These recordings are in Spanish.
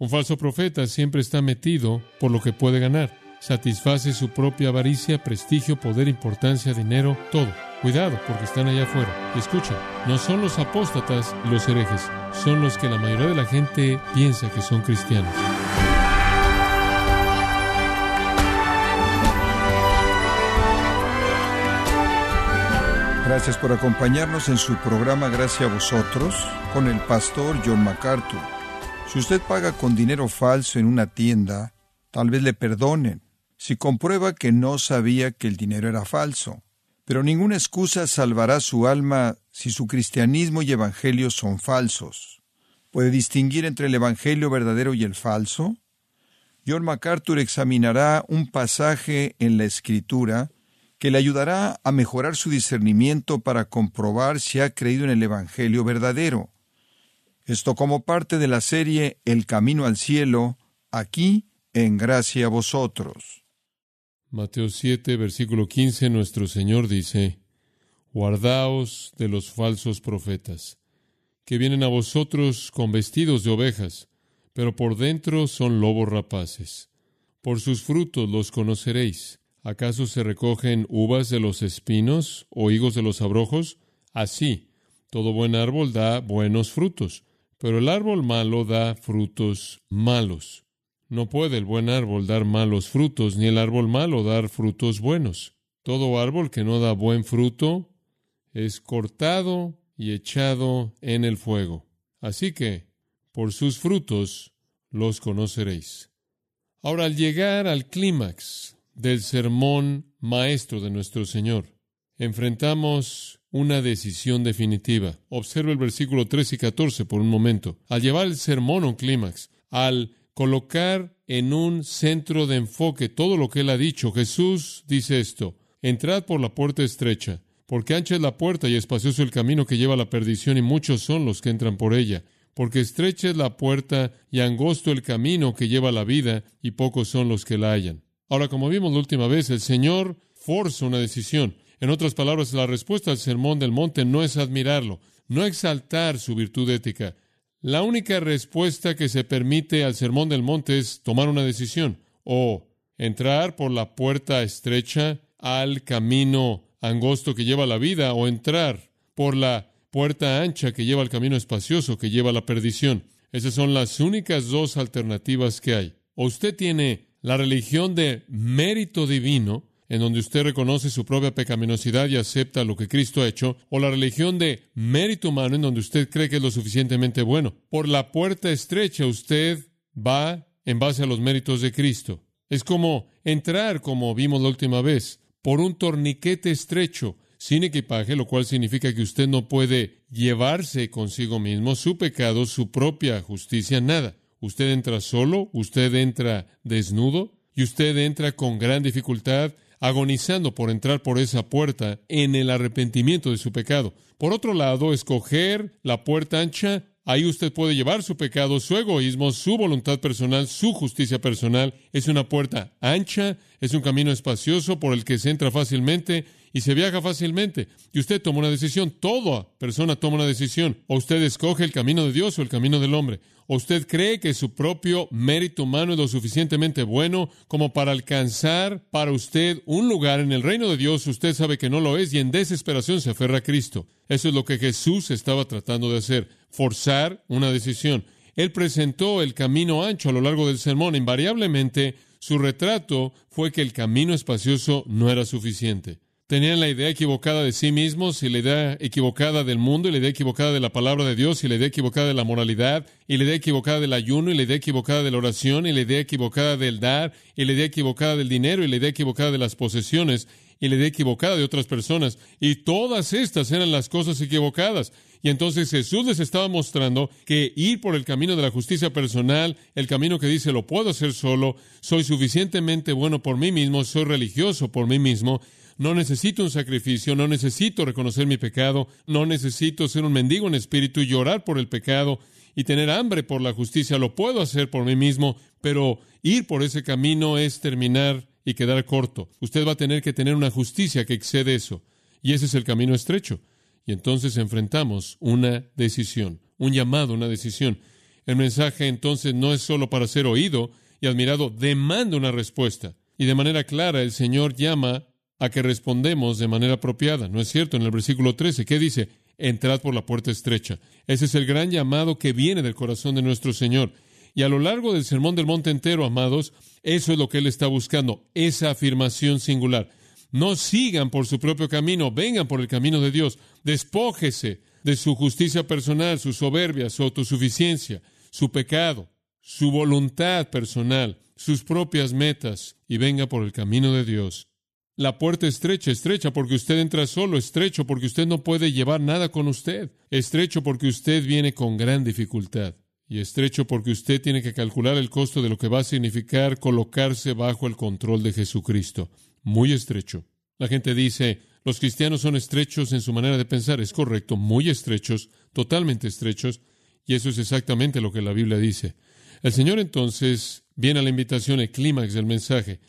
Un falso profeta siempre está metido por lo que puede ganar. Satisface su propia avaricia, prestigio, poder, importancia, dinero, todo. Cuidado, porque están allá afuera. Escuchen, no son los apóstatas los herejes, son los que la mayoría de la gente piensa que son cristianos. Gracias por acompañarnos en su programa Gracias a vosotros con el pastor John MacArthur. Si usted paga con dinero falso en una tienda, tal vez le perdonen si comprueba que no sabía que el dinero era falso. Pero ninguna excusa salvará su alma si su cristianismo y evangelio son falsos. ¿Puede distinguir entre el evangelio verdadero y el falso? John MacArthur examinará un pasaje en la Escritura que le ayudará a mejorar su discernimiento para comprobar si ha creído en el Evangelio verdadero. Esto como parte de la serie El Camino al Cielo, aquí en Gracia a vosotros. Mateo 7, versículo 15, nuestro Señor dice, Guardaos de los falsos profetas, que vienen a vosotros con vestidos de ovejas, pero por dentro son lobos rapaces. Por sus frutos los conoceréis. ¿Acaso se recogen uvas de los espinos o higos de los abrojos? Así, todo buen árbol da buenos frutos, pero el árbol malo da frutos malos. No puede el buen árbol dar malos frutos, ni el árbol malo dar frutos buenos. Todo árbol que no da buen fruto es cortado y echado en el fuego. Así que, por sus frutos los conoceréis. Ahora, al llegar al clímax del sermón maestro de nuestro Señor. Enfrentamos una decisión definitiva. Observa el versículo 13 y 14 por un momento. Al llevar el sermón a un clímax, al colocar en un centro de enfoque todo lo que él ha dicho, Jesús dice esto, entrad por la puerta estrecha, porque ancha es la puerta y espacioso el camino que lleva a la perdición y muchos son los que entran por ella, porque estrecha es la puerta y angosto el camino que lleva a la vida y pocos son los que la hallan. Ahora, como vimos la última vez, el Señor forza una decisión. En otras palabras, la respuesta al sermón del monte no es admirarlo, no exaltar su virtud ética. La única respuesta que se permite al sermón del monte es tomar una decisión o entrar por la puerta estrecha al camino angosto que lleva a la vida o entrar por la puerta ancha que lleva al camino espacioso que lleva a la perdición. Esas son las únicas dos alternativas que hay. O usted tiene la religión de mérito divino, en donde usted reconoce su propia pecaminosidad y acepta lo que Cristo ha hecho, o la religión de mérito humano, en donde usted cree que es lo suficientemente bueno. Por la puerta estrecha usted va en base a los méritos de Cristo. Es como entrar, como vimos la última vez, por un torniquete estrecho, sin equipaje, lo cual significa que usted no puede llevarse consigo mismo su pecado, su propia justicia, nada. Usted entra solo, usted entra desnudo y usted entra con gran dificultad, agonizando por entrar por esa puerta en el arrepentimiento de su pecado. Por otro lado, escoger la puerta ancha, ahí usted puede llevar su pecado, su egoísmo, su voluntad personal, su justicia personal. Es una puerta ancha, es un camino espacioso por el que se entra fácilmente y se viaja fácilmente. Y usted toma una decisión, toda persona toma una decisión. O usted escoge el camino de Dios o el camino del hombre. ¿O usted cree que su propio mérito humano es lo suficientemente bueno como para alcanzar para usted un lugar en el reino de Dios? Usted sabe que no lo es y en desesperación se aferra a Cristo. Eso es lo que Jesús estaba tratando de hacer, forzar una decisión. Él presentó el camino ancho a lo largo del sermón. Invariablemente, su retrato fue que el camino espacioso no era suficiente. Tenían la idea equivocada de sí mismos y la idea equivocada del mundo y la idea equivocada de la palabra de Dios y la idea equivocada de la moralidad y la idea equivocada del ayuno y la idea equivocada de la oración y la idea equivocada del dar y la idea equivocada del dinero y la idea equivocada de las posesiones y la idea equivocada de otras personas. Y todas estas eran las cosas equivocadas. Y entonces Jesús les estaba mostrando que ir por el camino de la justicia personal, el camino que dice lo puedo hacer solo, soy suficientemente bueno por mí mismo, soy religioso por mí mismo, no necesito un sacrificio, no necesito reconocer mi pecado, no necesito ser un mendigo en espíritu y llorar por el pecado y tener hambre por la justicia. Lo puedo hacer por mí mismo, pero ir por ese camino es terminar y quedar corto. Usted va a tener que tener una justicia que excede eso. Y ese es el camino estrecho. Y entonces enfrentamos una decisión, un llamado, una decisión. El mensaje entonces no es solo para ser oído y admirado, demanda una respuesta. Y de manera clara el Señor llama a que respondemos de manera apropiada. ¿No es cierto? En el versículo 13, ¿qué dice? Entrad por la puerta estrecha. Ese es el gran llamado que viene del corazón de nuestro Señor. Y a lo largo del Sermón del Monte entero, amados, eso es lo que Él está buscando, esa afirmación singular. No sigan por su propio camino, vengan por el camino de Dios. Despójese de su justicia personal, su soberbia, su autosuficiencia, su pecado, su voluntad personal, sus propias metas, y venga por el camino de Dios. La puerta estrecha, estrecha porque usted entra solo, estrecho porque usted no puede llevar nada con usted, estrecho porque usted viene con gran dificultad, y estrecho porque usted tiene que calcular el costo de lo que va a significar colocarse bajo el control de Jesucristo muy estrecho. La gente dice, los cristianos son estrechos en su manera de pensar. Es correcto, muy estrechos, totalmente estrechos, y eso es exactamente lo que la Biblia dice. El Señor entonces viene a la invitación, el clímax del mensaje,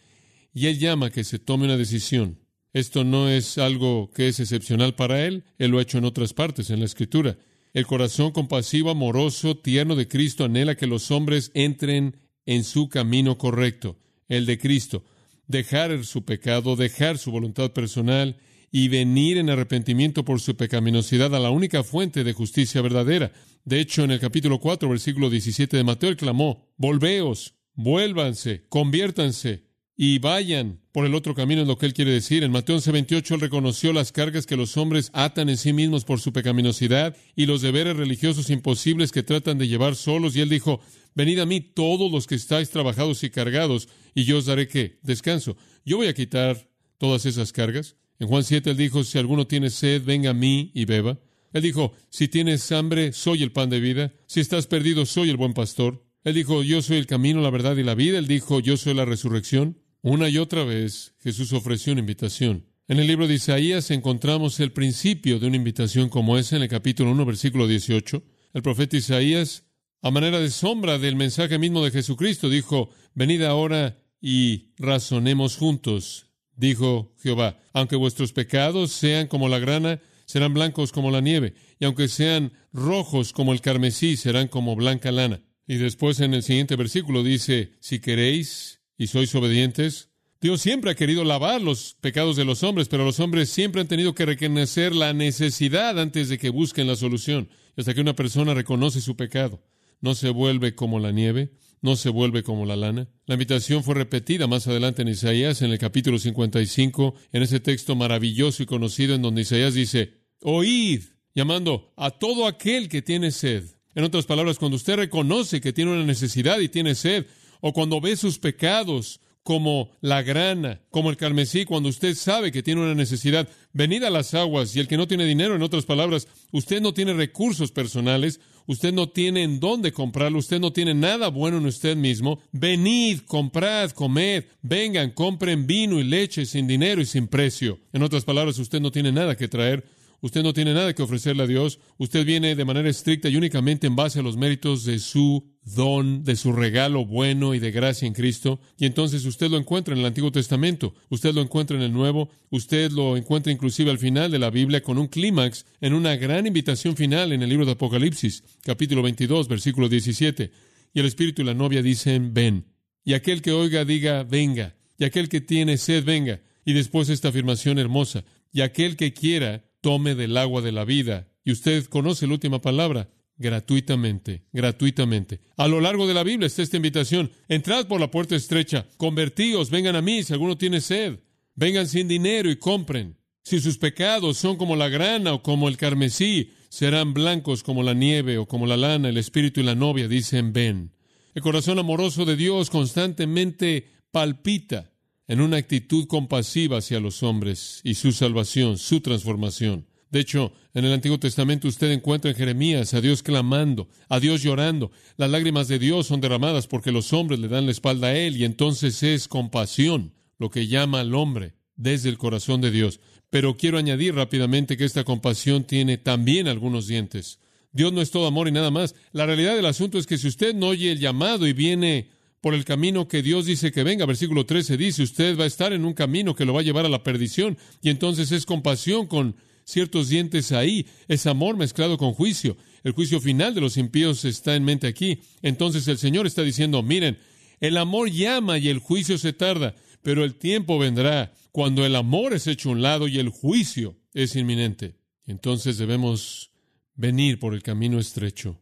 y Él llama a que se tome una decisión. Esto no es algo que es excepcional para Él, Él lo ha hecho en otras partes en la Escritura. El corazón compasivo, amoroso, tierno de Cristo anhela que los hombres entren en su camino correcto, el de Cristo dejar su pecado, dejar su voluntad personal y venir en arrepentimiento por su pecaminosidad a la única fuente de justicia verdadera. De hecho, en el capítulo 4, versículo 17 de Mateo, él clamó, Volveos, vuélvanse, conviértanse y vayan por el otro camino, es lo que él quiere decir. En Mateo 11:28 él reconoció las cargas que los hombres atan en sí mismos por su pecaminosidad y los deberes religiosos imposibles que tratan de llevar solos, y él dijo, Venid a mí todos los que estáis trabajados y cargados, y yo os daré qué? Descanso. Yo voy a quitar todas esas cargas. En Juan 7 él dijo, si alguno tiene sed, venga a mí y beba. Él dijo, si tienes hambre, soy el pan de vida. Si estás perdido, soy el buen pastor. Él dijo, yo soy el camino, la verdad y la vida. Él dijo, yo soy la resurrección. Una y otra vez Jesús ofreció una invitación. En el libro de Isaías encontramos el principio de una invitación como esa en el capítulo 1, versículo 18. El profeta Isaías a manera de sombra del mensaje mismo de Jesucristo, dijo, venid ahora y razonemos juntos, dijo Jehová, aunque vuestros pecados sean como la grana, serán blancos como la nieve, y aunque sean rojos como el carmesí, serán como blanca lana. Y después en el siguiente versículo dice, si queréis y sois obedientes, Dios siempre ha querido lavar los pecados de los hombres, pero los hombres siempre han tenido que reconocer la necesidad antes de que busquen la solución, hasta que una persona reconoce su pecado no se vuelve como la nieve, no se vuelve como la lana. La invitación fue repetida más adelante en Isaías, en el capítulo 55, en ese texto maravilloso y conocido en donde Isaías dice, oíd, llamando a todo aquel que tiene sed. En otras palabras, cuando usted reconoce que tiene una necesidad y tiene sed, o cuando ve sus pecados como la grana, como el carmesí, cuando usted sabe que tiene una necesidad, venid a las aguas y el que no tiene dinero, en otras palabras, usted no tiene recursos personales, usted no tiene en dónde comprarlo, usted no tiene nada bueno en usted mismo, venid, comprad, comed, vengan, compren vino y leche sin dinero y sin precio. En otras palabras, usted no tiene nada que traer, usted no tiene nada que ofrecerle a Dios, usted viene de manera estricta y únicamente en base a los méritos de su don, de su regalo bueno y de gracia en Cristo, y entonces usted lo encuentra en el Antiguo Testamento, usted lo encuentra en el Nuevo, usted lo encuentra inclusive al final de la Biblia con un clímax en una gran invitación final en el libro de Apocalipsis, capítulo 22, versículo 17. Y el Espíritu y la novia dicen, ven. Y aquel que oiga diga, venga. Y aquel que tiene sed, venga. Y después esta afirmación hermosa, y aquel que quiera, tome del agua de la vida. Y usted conoce la última palabra, gratuitamente, gratuitamente. A lo largo de la Biblia está esta invitación. Entrad por la puerta estrecha, convertíos, vengan a mí si alguno tiene sed. Vengan sin dinero y compren. Si sus pecados son como la grana o como el carmesí, serán blancos como la nieve o como la lana. El espíritu y la novia dicen, ven. El corazón amoroso de Dios constantemente palpita en una actitud compasiva hacia los hombres y su salvación, su transformación. De hecho, en el Antiguo Testamento usted encuentra en Jeremías a Dios clamando, a Dios llorando. Las lágrimas de Dios son derramadas porque los hombres le dan la espalda a Él y entonces es compasión lo que llama al hombre desde el corazón de Dios. Pero quiero añadir rápidamente que esta compasión tiene también algunos dientes. Dios no es todo amor y nada más. La realidad del asunto es que si usted no oye el llamado y viene por el camino que Dios dice que venga. Versículo 13 dice, usted va a estar en un camino que lo va a llevar a la perdición. Y entonces es compasión con ciertos dientes ahí. Es amor mezclado con juicio. El juicio final de los impíos está en mente aquí. Entonces el Señor está diciendo, miren, el amor llama y el juicio se tarda, pero el tiempo vendrá cuando el amor es hecho a un lado y el juicio es inminente. Entonces debemos venir por el camino estrecho.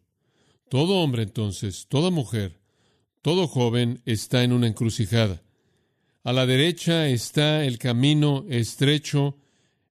Todo hombre entonces, toda mujer, todo joven está en una encrucijada. A la derecha está el camino estrecho,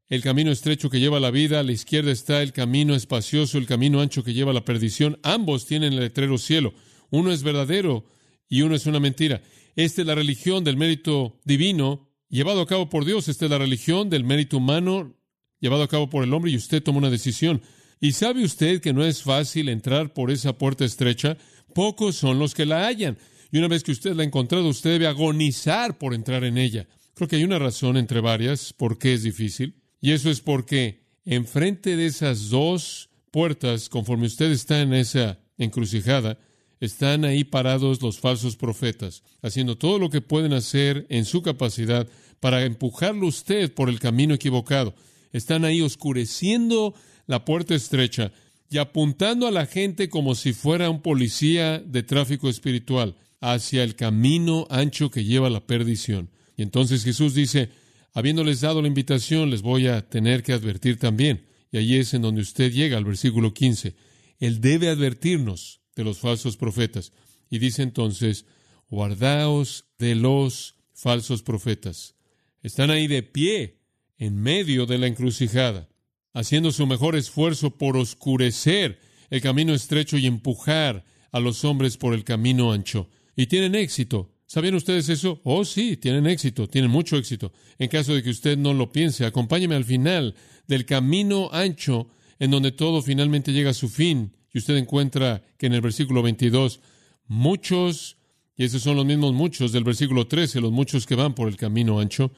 el camino estrecho que lleva a la vida, a la izquierda está el camino espacioso, el camino ancho que lleva a la perdición. Ambos tienen el letrero cielo. Uno es verdadero y uno es una mentira. Esta es la religión del mérito divino llevado a cabo por Dios. Esta es la religión del mérito humano llevado a cabo por el hombre y usted toma una decisión. ¿Y sabe usted que no es fácil entrar por esa puerta estrecha? Pocos son los que la hallan. Y una vez que usted la ha encontrado, usted debe agonizar por entrar en ella. Creo que hay una razón entre varias por qué es difícil. Y eso es porque enfrente de esas dos puertas, conforme usted está en esa encrucijada, están ahí parados los falsos profetas, haciendo todo lo que pueden hacer en su capacidad para empujarlo usted por el camino equivocado. Están ahí oscureciendo la puerta estrecha y apuntando a la gente como si fuera un policía de tráfico espiritual hacia el camino ancho que lleva a la perdición. Y entonces Jesús dice, habiéndoles dado la invitación, les voy a tener que advertir también. Y allí es en donde usted llega al versículo 15. Él debe advertirnos de los falsos profetas. Y dice entonces, guardaos de los falsos profetas. Están ahí de pie, en medio de la encrucijada, haciendo su mejor esfuerzo por oscurecer el camino estrecho y empujar a los hombres por el camino ancho. Y tienen éxito. ¿Sabían ustedes eso? Oh, sí, tienen éxito, tienen mucho éxito. En caso de que usted no lo piense, acompáñeme al final del camino ancho en donde todo finalmente llega a su fin. Y usted encuentra que en el versículo 22, muchos, y esos son los mismos muchos del versículo 13, los muchos que van por el camino ancho,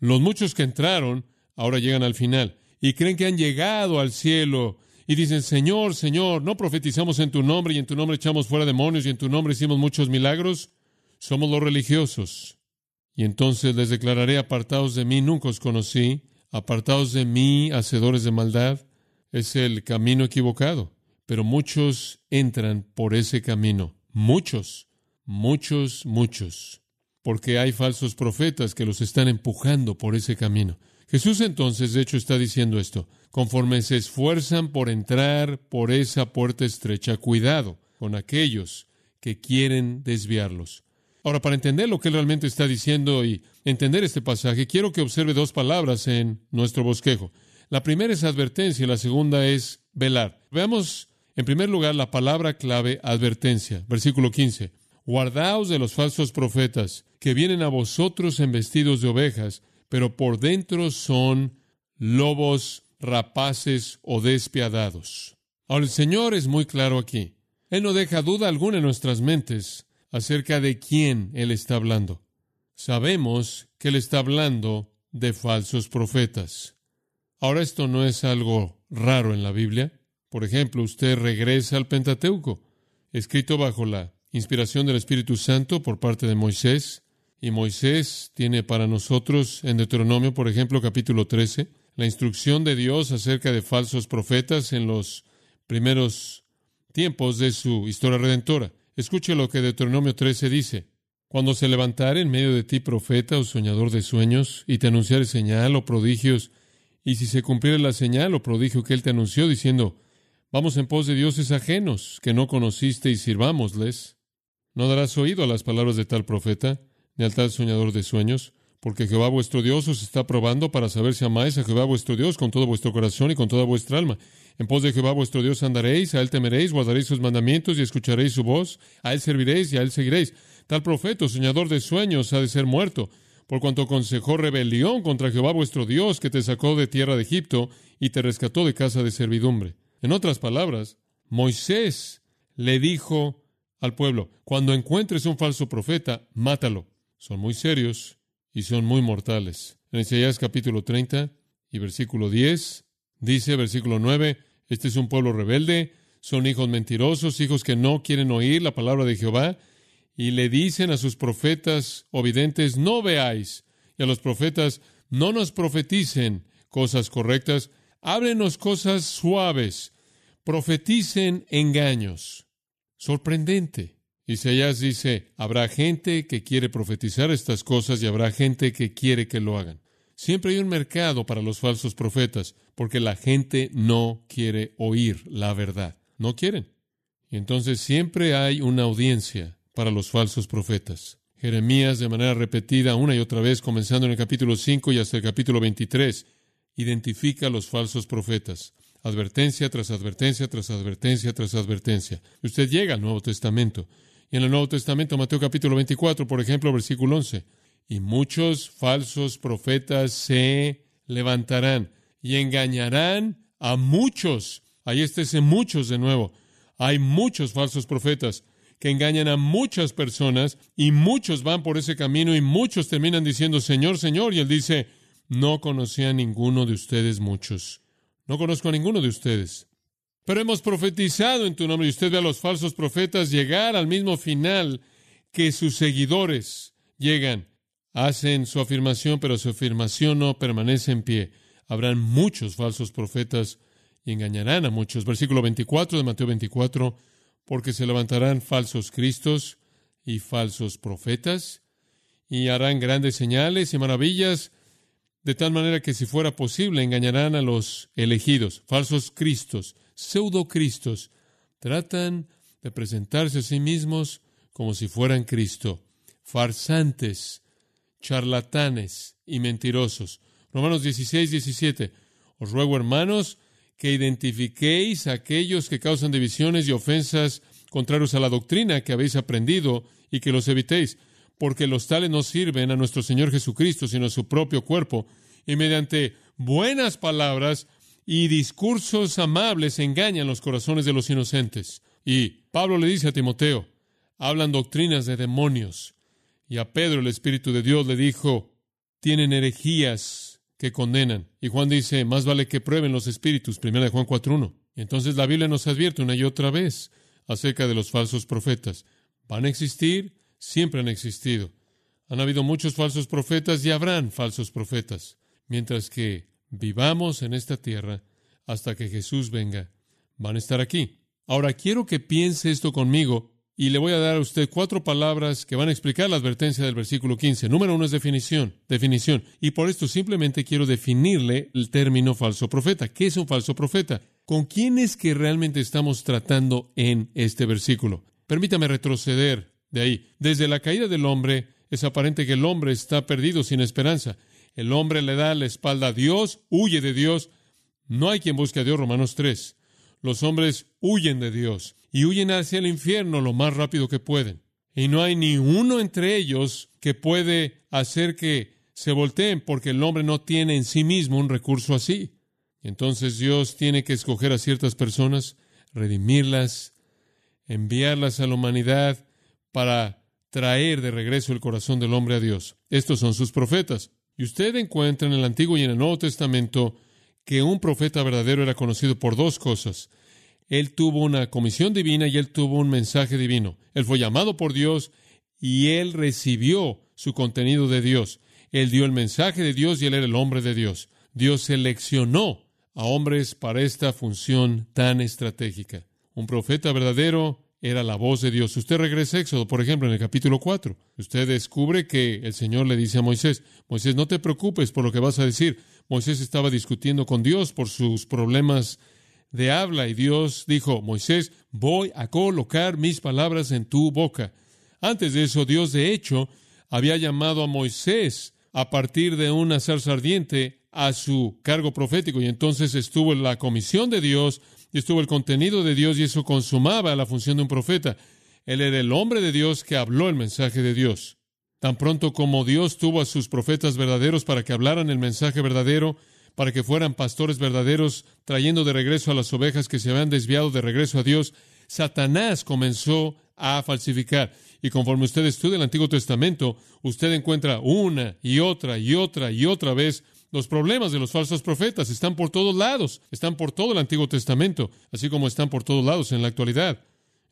los muchos que entraron, ahora llegan al final y creen que han llegado al cielo y dicen, Señor, Señor, ¿no profetizamos en tu nombre y en tu nombre echamos fuera demonios y en tu nombre hicimos muchos milagros? Somos los religiosos. Y entonces les declararé, apartados de mí, nunca os conocí, apartados de mí, hacedores de maldad. Es el camino equivocado. Pero muchos entran por ese camino. Muchos, muchos, muchos. Porque hay falsos profetas que los están empujando por ese camino. Jesús entonces, de hecho, está diciendo esto. Conforme se esfuerzan por entrar por esa puerta estrecha, cuidado con aquellos que quieren desviarlos. Ahora, para entender lo que él realmente está diciendo y entender este pasaje, quiero que observe dos palabras en nuestro bosquejo. La primera es advertencia y la segunda es velar. Veamos, en primer lugar, la palabra clave advertencia. Versículo 15. Guardaos de los falsos profetas que vienen a vosotros en vestidos de ovejas, pero por dentro son lobos rapaces o despiadados. Ahora el Señor es muy claro aquí. Él no deja duda alguna en nuestras mentes acerca de quién Él está hablando. Sabemos que Él está hablando de falsos profetas. Ahora esto no es algo raro en la Biblia. Por ejemplo, usted regresa al Pentateuco, escrito bajo la inspiración del Espíritu Santo por parte de Moisés, y Moisés tiene para nosotros en Deuteronomio, por ejemplo, capítulo 13, la instrucción de Dios acerca de falsos profetas en los primeros tiempos de su historia redentora. Escuche lo que Deuteronomio 13 dice. Cuando se levantare en medio de ti profeta o soñador de sueños, y te anunciare señal o prodigios, y si se cumpliere la señal o prodigio que él te anunció, diciendo, vamos en pos de dioses ajenos, que no conociste y sirvámosles, ¿no darás oído a las palabras de tal profeta? ni al tal soñador de sueños, porque Jehová vuestro Dios os está probando para saber si amáis a Jehová vuestro Dios con todo vuestro corazón y con toda vuestra alma. En pos de Jehová vuestro Dios andaréis, a él temeréis, guardaréis sus mandamientos y escucharéis su voz, a él serviréis y a él seguiréis. Tal profeta, soñador de sueños, ha de ser muerto, por cuanto aconsejó rebelión contra Jehová vuestro Dios, que te sacó de tierra de Egipto y te rescató de casa de servidumbre. En otras palabras, Moisés le dijo al pueblo, cuando encuentres un falso profeta, mátalo son muy serios y son muy mortales. En Isaías capítulo 30 y versículo 10 dice, versículo 9, este es un pueblo rebelde, son hijos mentirosos, hijos que no quieren oír la palabra de Jehová, y le dicen a sus profetas o videntes, no veáis, y a los profetas, no nos profeticen cosas correctas, háblenos cosas suaves, profeticen engaños. Sorprendente. Isaías dice, habrá gente que quiere profetizar estas cosas y habrá gente que quiere que lo hagan. Siempre hay un mercado para los falsos profetas, porque la gente no quiere oír la verdad. No quieren. Y entonces siempre hay una audiencia para los falsos profetas. Jeremías, de manera repetida, una y otra vez, comenzando en el capítulo 5 y hasta el capítulo 23, identifica a los falsos profetas. Advertencia tras advertencia tras advertencia tras advertencia. Usted llega al Nuevo Testamento y en el Nuevo Testamento, Mateo capítulo 24, por ejemplo, versículo 11, y muchos falsos profetas se levantarán y engañarán a muchos. Ahí está ese muchos de nuevo. Hay muchos falsos profetas que engañan a muchas personas y muchos van por ese camino y muchos terminan diciendo Señor, Señor. Y él dice, no conocí a ninguno de ustedes muchos. No conozco a ninguno de ustedes. Pero hemos profetizado en tu nombre y usted ve a los falsos profetas llegar al mismo final que sus seguidores llegan. Hacen su afirmación, pero su afirmación no permanece en pie. Habrán muchos falsos profetas y engañarán a muchos. Versículo 24 de Mateo 24, porque se levantarán falsos cristos y falsos profetas y harán grandes señales y maravillas de tal manera que si fuera posible engañarán a los elegidos, falsos cristos, pseudo-cristos, tratan de presentarse a sí mismos como si fueran Cristo, farsantes, charlatanes y mentirosos. Romanos 16, 17. Os ruego, hermanos, que identifiquéis a aquellos que causan divisiones y ofensas contrarios a la doctrina que habéis aprendido y que los evitéis, porque los tales no sirven a nuestro Señor Jesucristo, sino a su propio cuerpo, y mediante buenas palabras y discursos amables engañan los corazones de los inocentes. Y Pablo le dice a Timoteo, hablan doctrinas de demonios. Y a Pedro el Espíritu de Dios le dijo, tienen herejías que condenan. Y Juan dice, más vale que prueben los espíritus, primera de Juan 4.1. Entonces la Biblia nos advierte una y otra vez acerca de los falsos profetas. Van a existir, siempre han existido. Han habido muchos falsos profetas y habrán falsos profetas. Mientras que vivamos en esta tierra hasta que Jesús venga, van a estar aquí. Ahora quiero que piense esto conmigo y le voy a dar a usted cuatro palabras que van a explicar la advertencia del versículo 15. Número uno es definición, definición. Y por esto simplemente quiero definirle el término falso profeta. ¿Qué es un falso profeta? ¿Con quién es que realmente estamos tratando en este versículo? Permítame retroceder de ahí. Desde la caída del hombre, es aparente que el hombre está perdido sin esperanza. El hombre le da la espalda a Dios, huye de Dios. No hay quien busque a Dios, Romanos 3. Los hombres huyen de Dios y huyen hacia el infierno lo más rápido que pueden. Y no hay ni uno entre ellos que puede hacer que se volteen porque el hombre no tiene en sí mismo un recurso así. Entonces Dios tiene que escoger a ciertas personas, redimirlas, enviarlas a la humanidad para traer de regreso el corazón del hombre a Dios. Estos son sus profetas. Y usted encuentra en el Antiguo y en el Nuevo Testamento que un profeta verdadero era conocido por dos cosas. Él tuvo una comisión divina y él tuvo un mensaje divino. Él fue llamado por Dios y él recibió su contenido de Dios. Él dio el mensaje de Dios y él era el hombre de Dios. Dios seleccionó a hombres para esta función tan estratégica. Un profeta verdadero era la voz de Dios. Usted regresa a Éxodo, por ejemplo, en el capítulo 4. Usted descubre que el Señor le dice a Moisés, Moisés, no te preocupes por lo que vas a decir. Moisés estaba discutiendo con Dios por sus problemas de habla y Dios dijo, Moisés, voy a colocar mis palabras en tu boca. Antes de eso, Dios de hecho había llamado a Moisés a partir de una zarza ardiente a su cargo profético y entonces estuvo la comisión de Dios y estuvo el contenido de Dios y eso consumaba la función de un profeta. Él era el hombre de Dios que habló el mensaje de Dios. Tan pronto como Dios tuvo a sus profetas verdaderos para que hablaran el mensaje verdadero, para que fueran pastores verdaderos, trayendo de regreso a las ovejas que se habían desviado de regreso a Dios, Satanás comenzó a falsificar. Y conforme usted estudia el Antiguo Testamento, usted encuentra una y otra y otra y otra vez los problemas de los falsos profetas están por todos lados, están por todo el Antiguo Testamento, así como están por todos lados en la actualidad.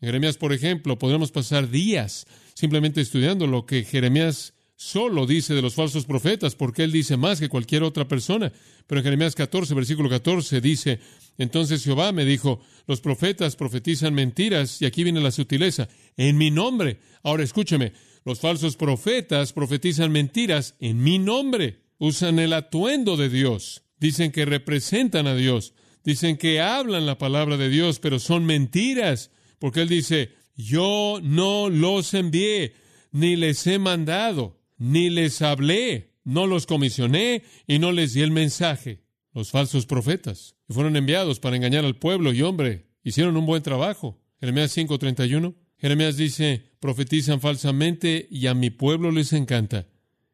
En Jeremías, por ejemplo, podríamos pasar días simplemente estudiando lo que Jeremías solo dice de los falsos profetas, porque él dice más que cualquier otra persona. Pero en Jeremías 14, versículo 14 dice, entonces Jehová me dijo, los profetas profetizan mentiras, y aquí viene la sutileza, en mi nombre. Ahora escúcheme, los falsos profetas profetizan mentiras en mi nombre. Usan el atuendo de Dios. Dicen que representan a Dios. Dicen que hablan la palabra de Dios, pero son mentiras. Porque Él dice, yo no los envié, ni les he mandado, ni les hablé, no los comisioné y no les di el mensaje. Los falsos profetas, fueron enviados para engañar al pueblo y hombre, hicieron un buen trabajo. Jeremías 5:31. Jeremías dice, profetizan falsamente y a mi pueblo les encanta.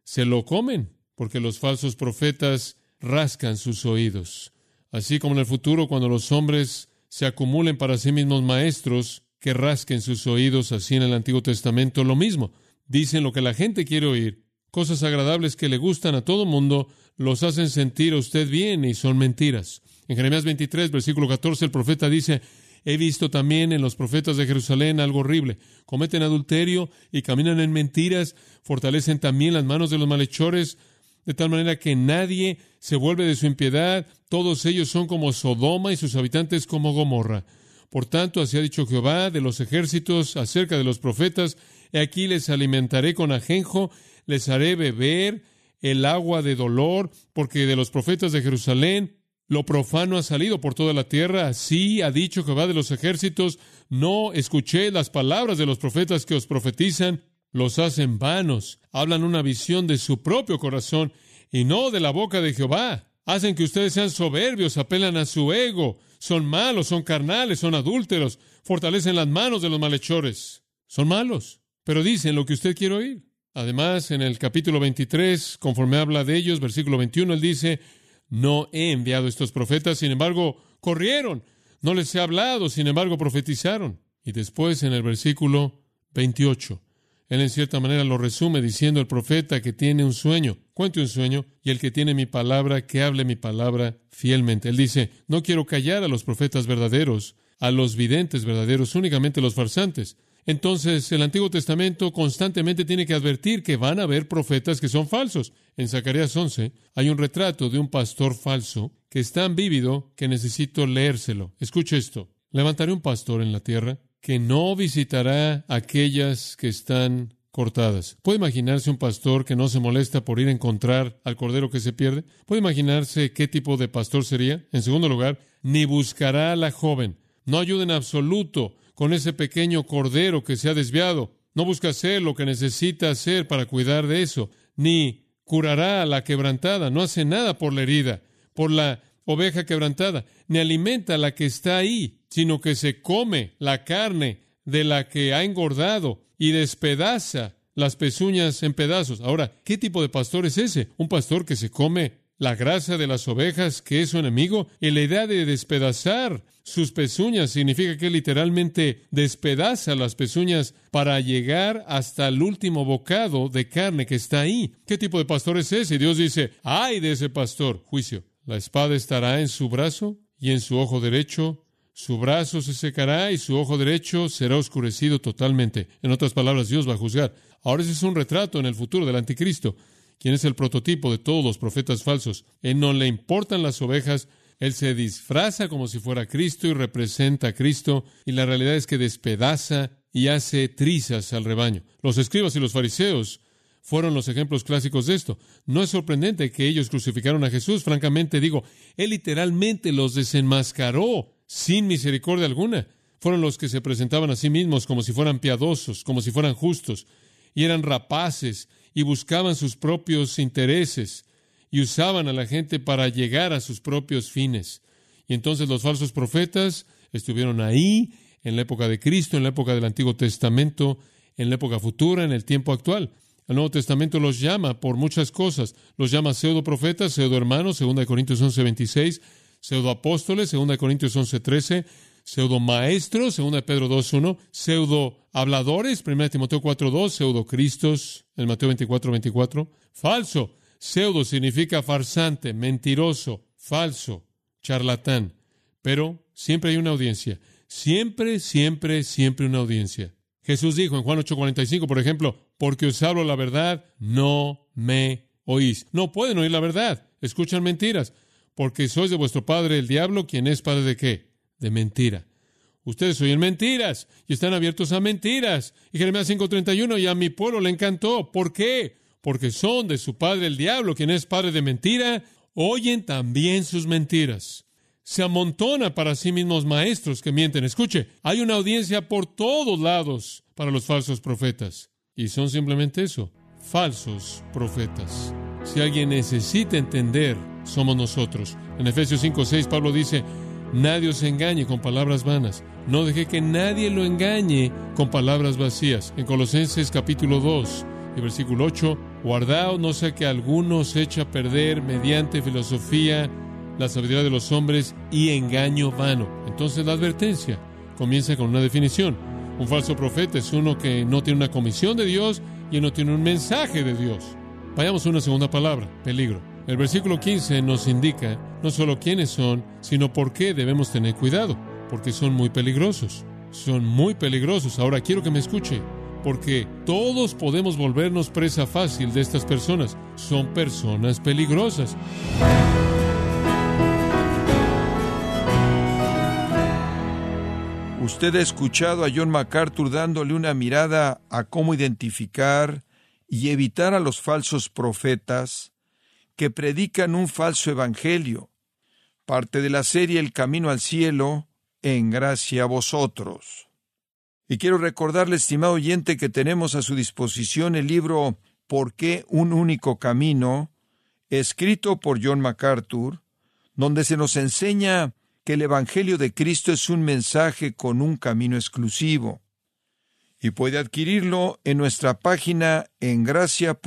Se lo comen, porque los falsos profetas rascan sus oídos. Así como en el futuro, cuando los hombres se acumulen para sí mismos maestros que rasquen sus oídos, así en el Antiguo Testamento, lo mismo. Dicen lo que la gente quiere oír, cosas agradables que le gustan a todo mundo, los hacen sentir a usted bien y son mentiras. En Jeremías 23, versículo 14, el profeta dice, He visto también en los profetas de Jerusalén algo horrible. Cometen adulterio y caminan en mentiras, fortalecen también las manos de los malhechores, de tal manera que nadie se vuelve de su impiedad, todos ellos son como Sodoma y sus habitantes como Gomorra. Por tanto, así ha dicho Jehová de los ejércitos acerca de los profetas, aquí les alimentaré con ajenjo, les haré beber el agua de dolor, porque de los profetas de Jerusalén lo profano ha salido por toda la tierra. Así ha dicho Jehová de los ejércitos, no escuché las palabras de los profetas que os profetizan, los hacen vanos, hablan una visión de su propio corazón y no de la boca de Jehová. Hacen que ustedes sean soberbios, apelan a su ego, son malos, son carnales, son adúlteros, fortalecen las manos de los malhechores. Son malos, pero dicen lo que usted quiere oír. Además, en el capítulo 23, conforme habla de ellos, versículo 21, él dice, no he enviado estos profetas, sin embargo, corrieron. No les he hablado, sin embargo, profetizaron. Y después, en el versículo 28, él en cierta manera lo resume diciendo el profeta que tiene un sueño, cuente un sueño, y el que tiene mi palabra, que hable mi palabra fielmente. Él dice, no quiero callar a los profetas verdaderos, a los videntes verdaderos, únicamente los farsantes. Entonces, el Antiguo Testamento constantemente tiene que advertir que van a haber profetas que son falsos. En Zacarías 11 hay un retrato de un pastor falso que es tan vívido que necesito leérselo. Escuche esto. Levantaré un pastor en la tierra que no visitará aquellas que están cortadas. ¿Puede imaginarse un pastor que no se molesta por ir a encontrar al cordero que se pierde? ¿Puede imaginarse qué tipo de pastor sería? En segundo lugar, ni buscará a la joven. No ayuda en absoluto con ese pequeño cordero que se ha desviado. No busca hacer lo que necesita hacer para cuidar de eso, ni curará a la quebrantada, no hace nada por la herida, por la oveja quebrantada, ni alimenta a la que está ahí, sino que se come la carne de la que ha engordado y despedaza las pezuñas en pedazos. Ahora, ¿qué tipo de pastor es ese? Un pastor que se come la grasa de las ovejas, que es su enemigo, y la idea de despedazar sus pezuñas significa que literalmente despedaza las pezuñas para llegar hasta el último bocado de carne que está ahí. ¿Qué tipo de pastor es ese? Dios dice, ay de ese pastor, juicio. La espada estará en su brazo y en su ojo derecho. Su brazo se secará y su ojo derecho será oscurecido totalmente. En otras palabras, Dios va a juzgar. Ahora ese es un retrato en el futuro del anticristo quien es el prototipo de todos los profetas falsos. Él no le importan las ovejas, él se disfraza como si fuera Cristo y representa a Cristo, y la realidad es que despedaza y hace trizas al rebaño. Los escribas y los fariseos fueron los ejemplos clásicos de esto. No es sorprendente que ellos crucificaron a Jesús, francamente digo, él literalmente los desenmascaró sin misericordia alguna. Fueron los que se presentaban a sí mismos como si fueran piadosos, como si fueran justos, y eran rapaces y buscaban sus propios intereses y usaban a la gente para llegar a sus propios fines. Y entonces los falsos profetas estuvieron ahí en la época de Cristo, en la época del Antiguo Testamento, en la época futura, en el tiempo actual. El Nuevo Testamento los llama por muchas cosas. Los llama pseudo profetas, pseudo hermanos, 2 Corintios 11, 26, pseudo apóstoles, 2 Corintios 11, 13, pseudo maestros, 2 Pedro 2.1, pseudo habladores, 1 Timoteo 4.2, pseudo cristos, en Mateo 24, 24. Falso, pseudo significa farsante, mentiroso, falso, charlatán. Pero siempre hay una audiencia, siempre, siempre, siempre una audiencia. Jesús dijo en Juan 8:45, por ejemplo, porque os hablo la verdad, no me oís. No pueden oír la verdad, escuchan mentiras, porque sois de vuestro padre el diablo, quien es padre de qué? De mentira. Ustedes oyen mentiras y están abiertos a mentiras. Y Jeremías 5:31, y a mi pueblo le encantó. ¿Por qué? Porque son de su padre el diablo, quien es padre de mentira, oyen también sus mentiras. Se amontona para sí mismos maestros que mienten. Escuche, hay una audiencia por todos lados para los falsos profetas. Y son simplemente eso, falsos profetas. Si alguien necesita entender, somos nosotros. En Efesios 5:6 Pablo dice, nadie os engañe con palabras vanas. No deje que nadie lo engañe con palabras vacías. En Colosenses capítulo 2 y versículo 8, guardaos no sea que alguno se eche a perder mediante filosofía la sabiduría de los hombres y engaño vano. Entonces la advertencia comienza con una definición. Un falso profeta es uno que no tiene una comisión de Dios y no tiene un mensaje de Dios. Vayamos a una segunda palabra, peligro. El versículo 15 nos indica no solo quiénes son, sino por qué debemos tener cuidado porque son muy peligrosos. Son muy peligrosos. Ahora quiero que me escuche, porque todos podemos volvernos presa fácil de estas personas. Son personas peligrosas. Usted ha escuchado a John MacArthur dándole una mirada a cómo identificar y evitar a los falsos profetas que predican un falso evangelio. Parte de la serie El Camino al Cielo en gracia a vosotros. Y quiero recordarle, estimado oyente, que tenemos a su disposición el libro ¿Por qué un único camino? escrito por John MacArthur, donde se nos enseña que el Evangelio de Cristo es un mensaje con un camino exclusivo. Y puede adquirirlo en nuestra página en gracia.org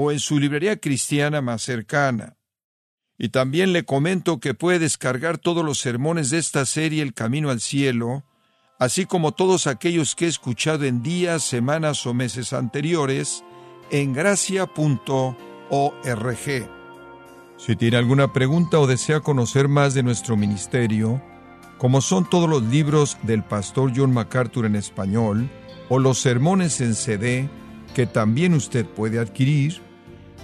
o en su librería cristiana más cercana. Y también le comento que puede descargar todos los sermones de esta serie El Camino al Cielo, así como todos aquellos que he escuchado en días, semanas o meses anteriores, en gracia.org. Si tiene alguna pregunta o desea conocer más de nuestro ministerio, como son todos los libros del pastor John MacArthur en español, o los sermones en CD, que también usted puede adquirir,